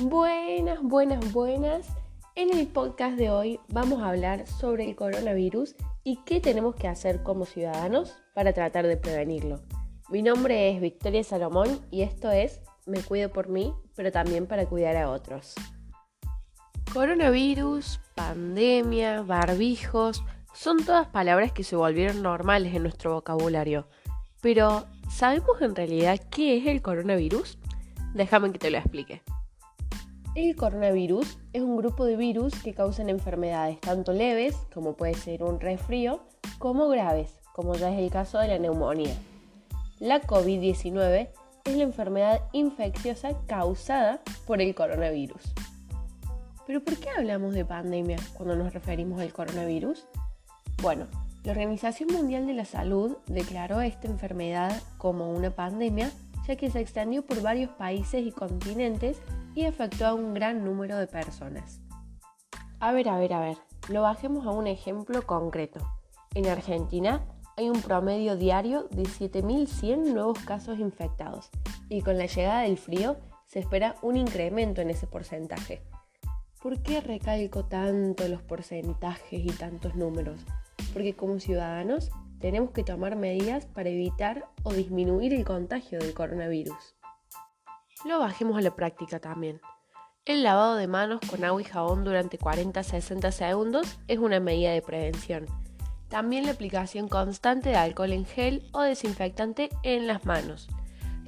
Buenas, buenas, buenas. En el podcast de hoy vamos a hablar sobre el coronavirus y qué tenemos que hacer como ciudadanos para tratar de prevenirlo. Mi nombre es Victoria Salomón y esto es Me cuido por mí, pero también para cuidar a otros. Coronavirus, pandemia, barbijos, son todas palabras que se volvieron normales en nuestro vocabulario. Pero, ¿sabemos en realidad qué es el coronavirus? Déjame que te lo explique. El coronavirus es un grupo de virus que causan enfermedades tanto leves, como puede ser un resfrío, como graves, como ya es el caso de la neumonía. La COVID-19 es la enfermedad infecciosa causada por el coronavirus. Pero ¿por qué hablamos de pandemia cuando nos referimos al coronavirus? Bueno, la Organización Mundial de la Salud declaró esta enfermedad como una pandemia ya que se extendió por varios países y continentes y afectó a un gran número de personas. A ver, a ver, a ver, lo bajemos a un ejemplo concreto. En Argentina hay un promedio diario de 7.100 nuevos casos infectados y con la llegada del frío se espera un incremento en ese porcentaje. ¿Por qué recalco tanto los porcentajes y tantos números? Porque como ciudadanos tenemos que tomar medidas para evitar o disminuir el contagio del coronavirus. Lo bajemos a la práctica también. El lavado de manos con agua y jabón durante 40-60 segundos es una medida de prevención. También la aplicación constante de alcohol en gel o desinfectante en las manos.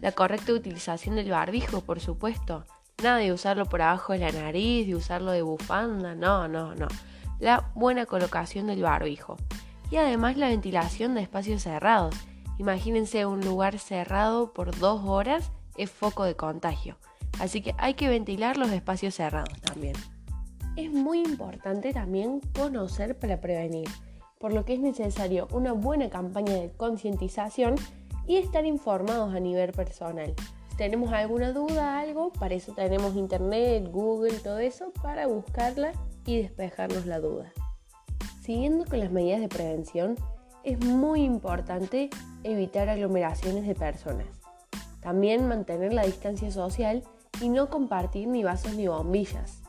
La correcta utilización del barbijo, por supuesto. Nada de usarlo por abajo de la nariz, de usarlo de bufanda, no, no, no. La buena colocación del barbijo. Y además la ventilación de espacios cerrados. Imagínense un lugar cerrado por dos horas es foco de contagio. Así que hay que ventilar los espacios cerrados también. Es muy importante también conocer para prevenir, por lo que es necesario una buena campaña de concientización y estar informados a nivel personal. Si tenemos alguna duda, algo, para eso tenemos internet, Google, todo eso, para buscarla y despejarnos la duda. Siguiendo con las medidas de prevención, es muy importante evitar aglomeraciones de personas. También mantener la distancia social y no compartir ni vasos ni bombillas.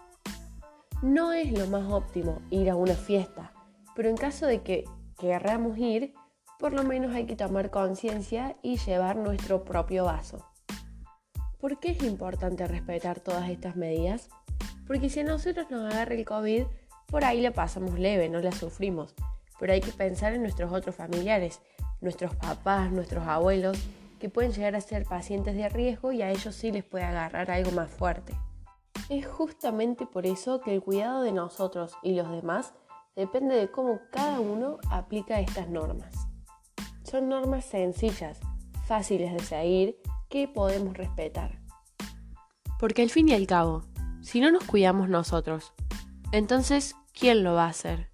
No es lo más óptimo ir a una fiesta, pero en caso de que querramos ir, por lo menos hay que tomar conciencia y llevar nuestro propio vaso. ¿Por qué es importante respetar todas estas medidas? Porque si a nosotros nos agarra el COVID, por ahí la pasamos leve, no la sufrimos. Pero hay que pensar en nuestros otros familiares, nuestros papás, nuestros abuelos, que pueden llegar a ser pacientes de riesgo y a ellos sí les puede agarrar algo más fuerte. Es justamente por eso que el cuidado de nosotros y los demás depende de cómo cada uno aplica estas normas. Son normas sencillas, fáciles de seguir, que podemos respetar. Porque al fin y al cabo, si no nos cuidamos nosotros, entonces, ¿quién lo va a hacer?